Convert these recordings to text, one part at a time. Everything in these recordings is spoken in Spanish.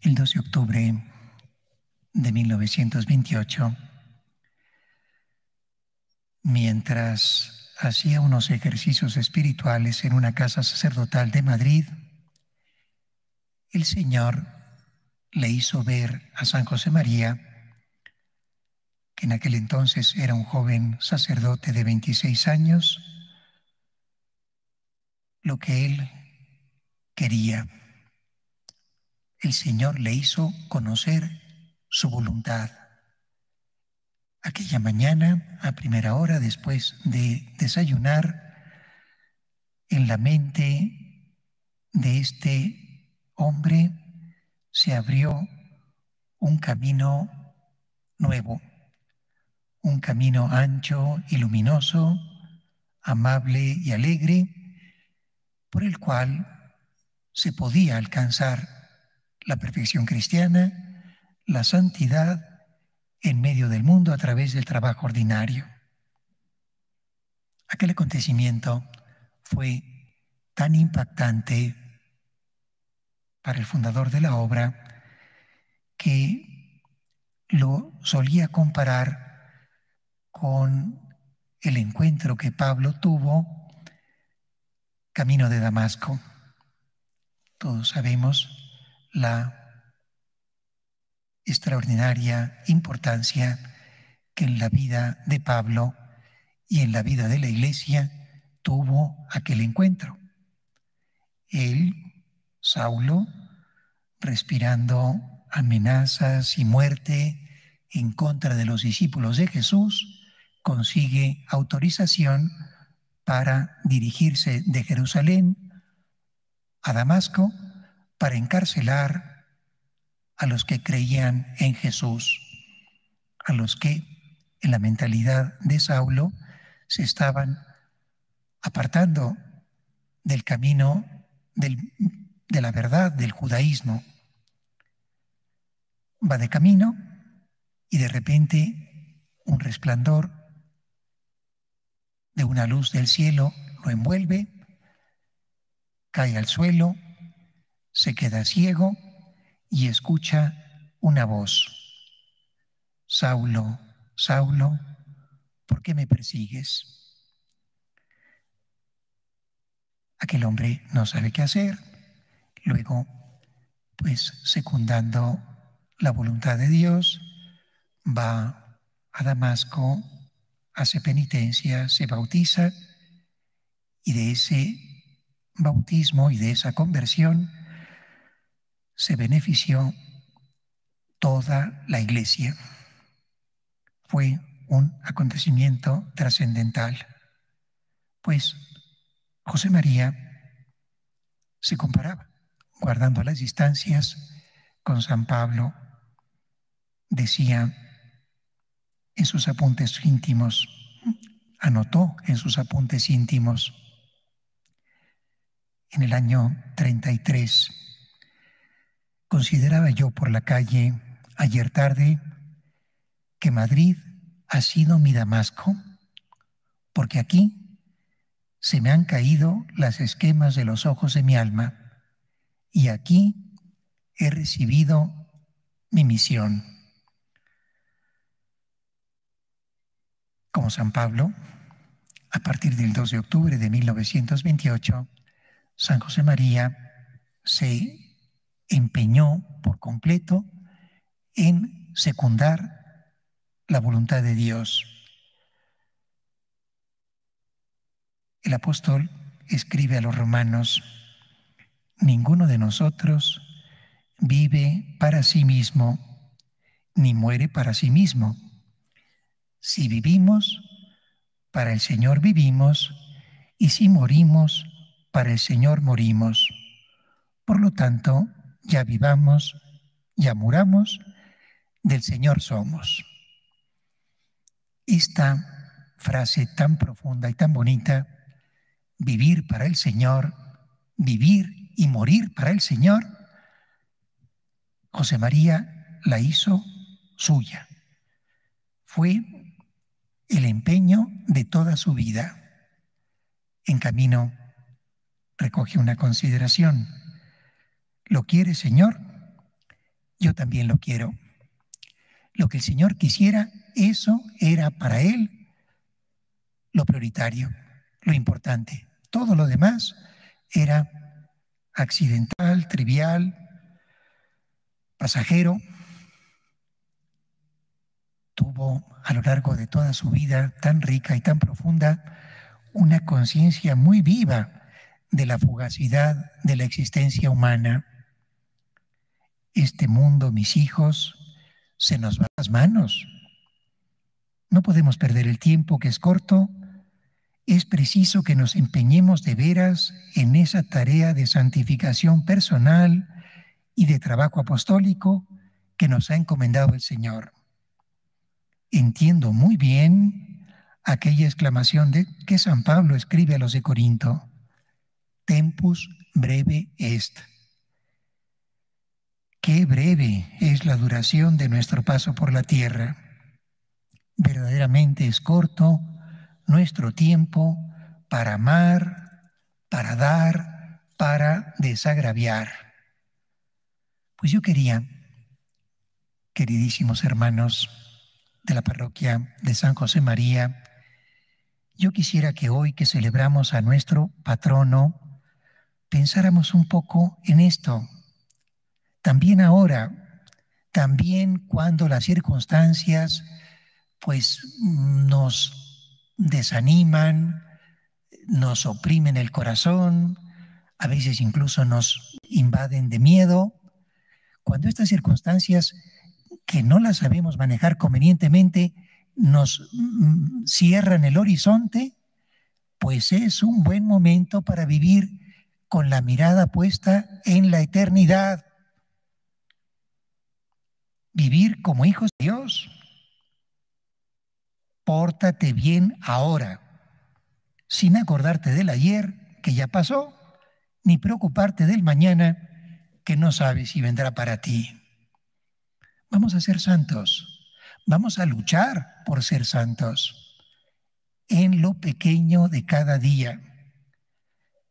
El 2 de octubre de 1928, mientras hacía unos ejercicios espirituales en una casa sacerdotal de Madrid, el Señor le hizo ver a San José María, que en aquel entonces era un joven sacerdote de 26 años, lo que él quería el Señor le hizo conocer su voluntad. Aquella mañana, a primera hora, después de desayunar, en la mente de este hombre se abrió un camino nuevo, un camino ancho y luminoso, amable y alegre, por el cual se podía alcanzar la perfección cristiana, la santidad en medio del mundo a través del trabajo ordinario. Aquel acontecimiento fue tan impactante para el fundador de la obra que lo solía comparar con el encuentro que Pablo tuvo camino de Damasco. Todos sabemos la extraordinaria importancia que en la vida de Pablo y en la vida de la iglesia tuvo aquel encuentro. Él, Saulo, respirando amenazas y muerte en contra de los discípulos de Jesús, consigue autorización para dirigirse de Jerusalén a Damasco para encarcelar a los que creían en Jesús, a los que en la mentalidad de Saulo se estaban apartando del camino de la verdad del judaísmo. Va de camino y de repente un resplandor de una luz del cielo lo envuelve, cae al suelo se queda ciego y escucha una voz. Saulo, Saulo, ¿por qué me persigues? Aquel hombre no sabe qué hacer. Luego, pues secundando la voluntad de Dios, va a Damasco, hace penitencia, se bautiza y de ese bautismo y de esa conversión se benefició toda la iglesia. Fue un acontecimiento trascendental, pues José María se comparaba, guardando las distancias, con San Pablo. Decía en sus apuntes íntimos, anotó en sus apuntes íntimos, en el año 33, Consideraba yo por la calle ayer tarde que Madrid ha sido mi Damasco, porque aquí se me han caído las esquemas de los ojos de mi alma y aquí he recibido mi misión. Como San Pablo, a partir del 2 de octubre de 1928, San José María se empeñó por completo en secundar la voluntad de Dios. El apóstol escribe a los romanos, ninguno de nosotros vive para sí mismo, ni muere para sí mismo. Si vivimos, para el Señor vivimos, y si morimos, para el Señor morimos. Por lo tanto, ya vivamos, ya muramos, del Señor somos. Esta frase tan profunda y tan bonita, vivir para el Señor, vivir y morir para el Señor, José María la hizo suya. Fue el empeño de toda su vida. En camino recoge una consideración ¿Lo quiere, Señor? también lo quiero. Lo que el Señor quisiera, eso era para Él lo prioritario, lo importante. Todo lo demás era accidental, trivial, pasajero. Tuvo a lo largo de toda su vida tan rica y tan profunda una conciencia muy viva de la fugacidad de la existencia humana. Este mundo, mis hijos, se nos va las manos. No podemos perder el tiempo que es corto. Es preciso que nos empeñemos de veras en esa tarea de santificación personal y de trabajo apostólico que nos ha encomendado el Señor. Entiendo muy bien aquella exclamación de que San Pablo escribe a los de Corinto tempus breve est. Qué breve es la duración de nuestro paso por la tierra. Verdaderamente es corto nuestro tiempo para amar, para dar, para desagraviar. Pues yo quería, queridísimos hermanos de la parroquia de San José María, yo quisiera que hoy que celebramos a nuestro patrono, pensáramos un poco en esto. También ahora, también cuando las circunstancias pues nos desaniman, nos oprimen el corazón, a veces incluso nos invaden de miedo, cuando estas circunstancias que no las sabemos manejar convenientemente nos mm, cierran el horizonte, pues es un buen momento para vivir con la mirada puesta en la eternidad. Vivir como hijos de Dios. Pórtate bien ahora, sin acordarte del ayer que ya pasó, ni preocuparte del mañana que no sabes si vendrá para ti. Vamos a ser santos, vamos a luchar por ser santos en lo pequeño de cada día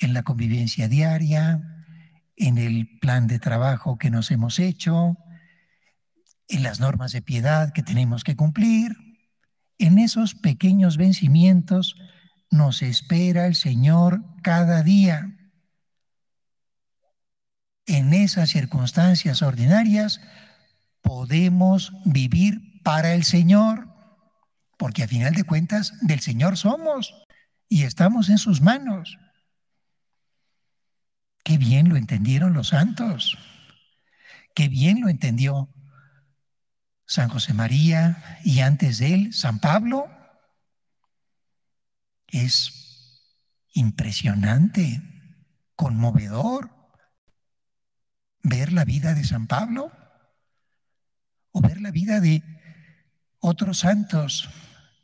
en la convivencia diaria, en el plan de trabajo que nos hemos hecho, en las normas de piedad que tenemos que cumplir. En esos pequeños vencimientos nos espera el Señor cada día. En esas circunstancias ordinarias podemos vivir para el Señor, porque a final de cuentas del Señor somos y estamos en sus manos. Qué bien lo entendieron los santos. Qué bien lo entendió San José María y antes de él San Pablo. Es impresionante, conmovedor ver la vida de San Pablo o ver la vida de otros santos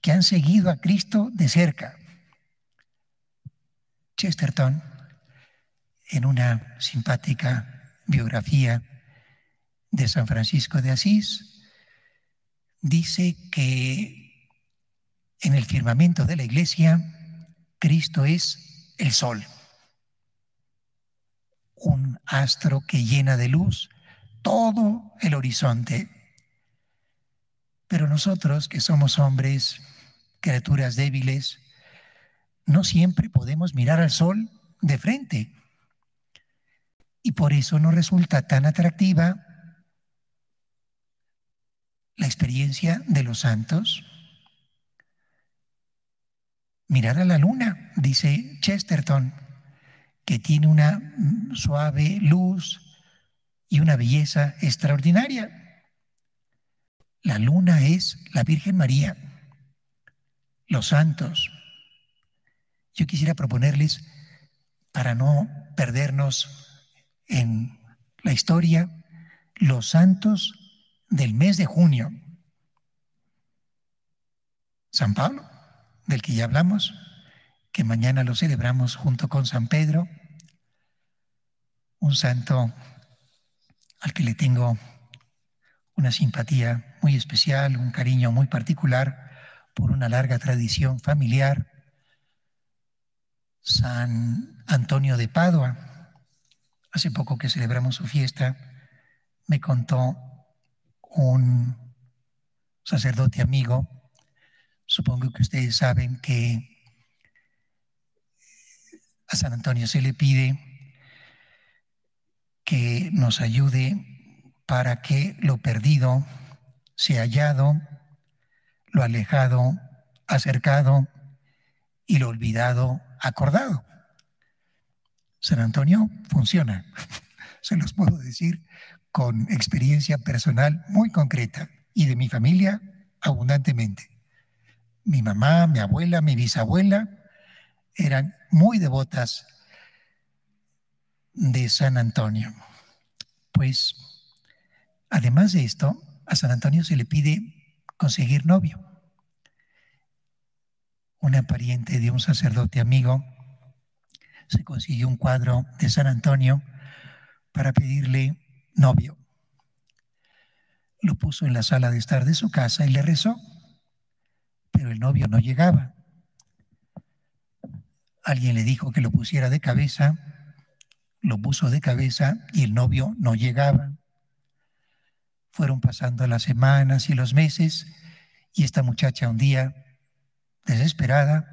que han seguido a Cristo de cerca. Chesterton en una simpática biografía de San Francisco de Asís, dice que en el firmamento de la iglesia Cristo es el sol, un astro que llena de luz todo el horizonte. Pero nosotros, que somos hombres, criaturas débiles, no siempre podemos mirar al sol de frente. Y por eso no resulta tan atractiva la experiencia de los santos. Mirar a la luna, dice Chesterton, que tiene una suave luz y una belleza extraordinaria. La luna es la Virgen María, los santos. Yo quisiera proponerles, para no perdernos en la historia los santos del mes de junio. San Pablo, del que ya hablamos, que mañana lo celebramos junto con San Pedro, un santo al que le tengo una simpatía muy especial, un cariño muy particular por una larga tradición familiar. San Antonio de Padua, hace poco que celebramos su fiesta, me contó un sacerdote amigo, supongo que ustedes saben que a San Antonio se le pide que nos ayude para que lo perdido sea hallado, lo alejado, acercado y lo olvidado, acordado. San Antonio funciona, se los puedo decir con experiencia personal muy concreta y de mi familia abundantemente. Mi mamá, mi abuela, mi bisabuela eran muy devotas de San Antonio. Pues, además de esto, a San Antonio se le pide conseguir novio. Una pariente de un sacerdote amigo se consiguió un cuadro de San Antonio para pedirle novio. Lo puso en la sala de estar de su casa y le rezó, pero el novio no llegaba. Alguien le dijo que lo pusiera de cabeza, lo puso de cabeza y el novio no llegaba. Fueron pasando las semanas y los meses y esta muchacha un día, desesperada,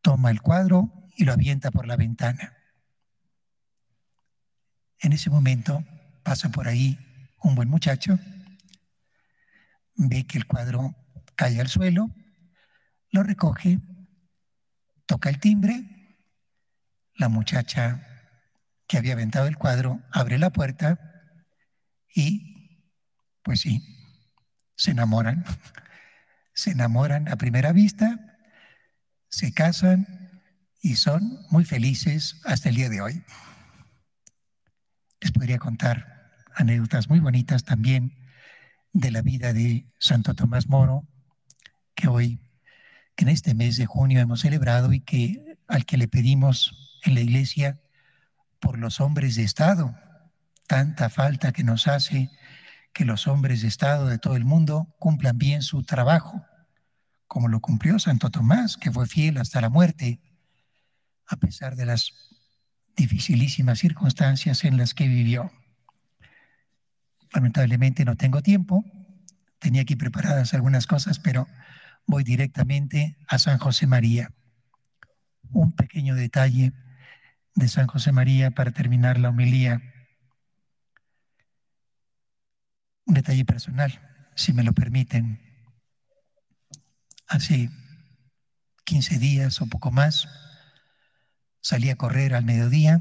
toma el cuadro y lo avienta por la ventana. En ese momento pasa por ahí un buen muchacho, ve que el cuadro cae al suelo, lo recoge, toca el timbre, la muchacha que había aventado el cuadro abre la puerta y, pues sí, se enamoran. Se enamoran a primera vista, se casan y son muy felices hasta el día de hoy. Les podría contar anécdotas muy bonitas también de la vida de Santo Tomás Moro, que hoy, que en este mes de junio hemos celebrado y que al que le pedimos en la iglesia por los hombres de Estado, tanta falta que nos hace que los hombres de Estado de todo el mundo cumplan bien su trabajo, como lo cumplió Santo Tomás, que fue fiel hasta la muerte, a pesar de las dificilísimas circunstancias en las que vivió. Lamentablemente no tengo tiempo, tenía aquí preparadas algunas cosas, pero voy directamente a San José María. Un pequeño detalle de San José María para terminar la homilía. Un detalle personal, si me lo permiten. Hace 15 días o poco más, Salí a correr al mediodía,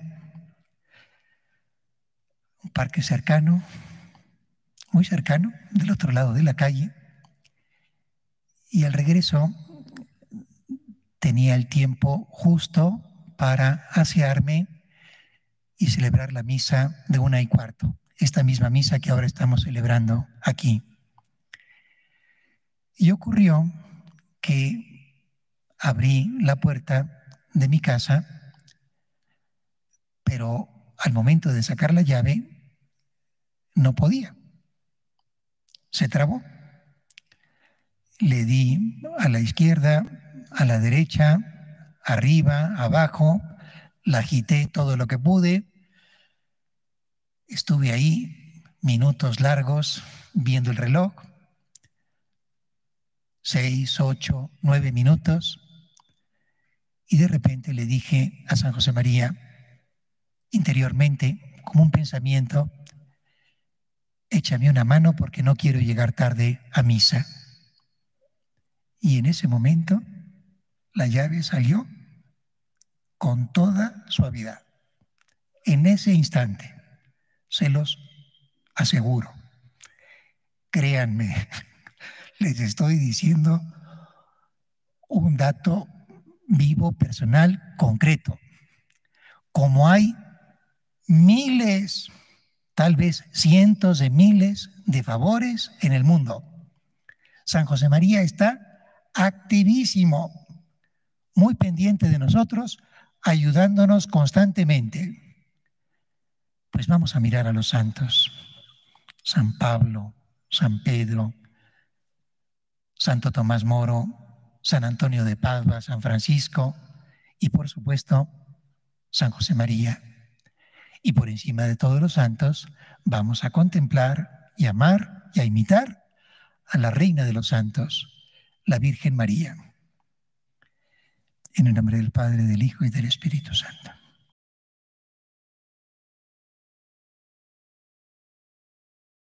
un parque cercano, muy cercano, del otro lado de la calle, y al regreso tenía el tiempo justo para asearme y celebrar la misa de una y cuarto, esta misma misa que ahora estamos celebrando aquí. Y ocurrió que abrí la puerta de mi casa pero al momento de sacar la llave no podía. Se trabó. Le di a la izquierda, a la derecha, arriba, abajo, la agité todo lo que pude. Estuve ahí minutos largos viendo el reloj, seis, ocho, nueve minutos, y de repente le dije a San José María, interiormente, como un pensamiento, échame una mano porque no quiero llegar tarde a misa. Y en ese momento la llave salió con toda suavidad. En ese instante, se los aseguro. Créanme, les estoy diciendo un dato vivo, personal, concreto. Como hay miles, tal vez cientos de miles de favores en el mundo. San José María está activísimo, muy pendiente de nosotros, ayudándonos constantemente. Pues vamos a mirar a los santos. San Pablo, San Pedro, Santo Tomás Moro, San Antonio de Padua, San Francisco y por supuesto San José María. Y por encima de todos los santos, vamos a contemplar y amar y a imitar a la Reina de los Santos, la Virgen María. En el nombre del Padre, del Hijo y del Espíritu Santo.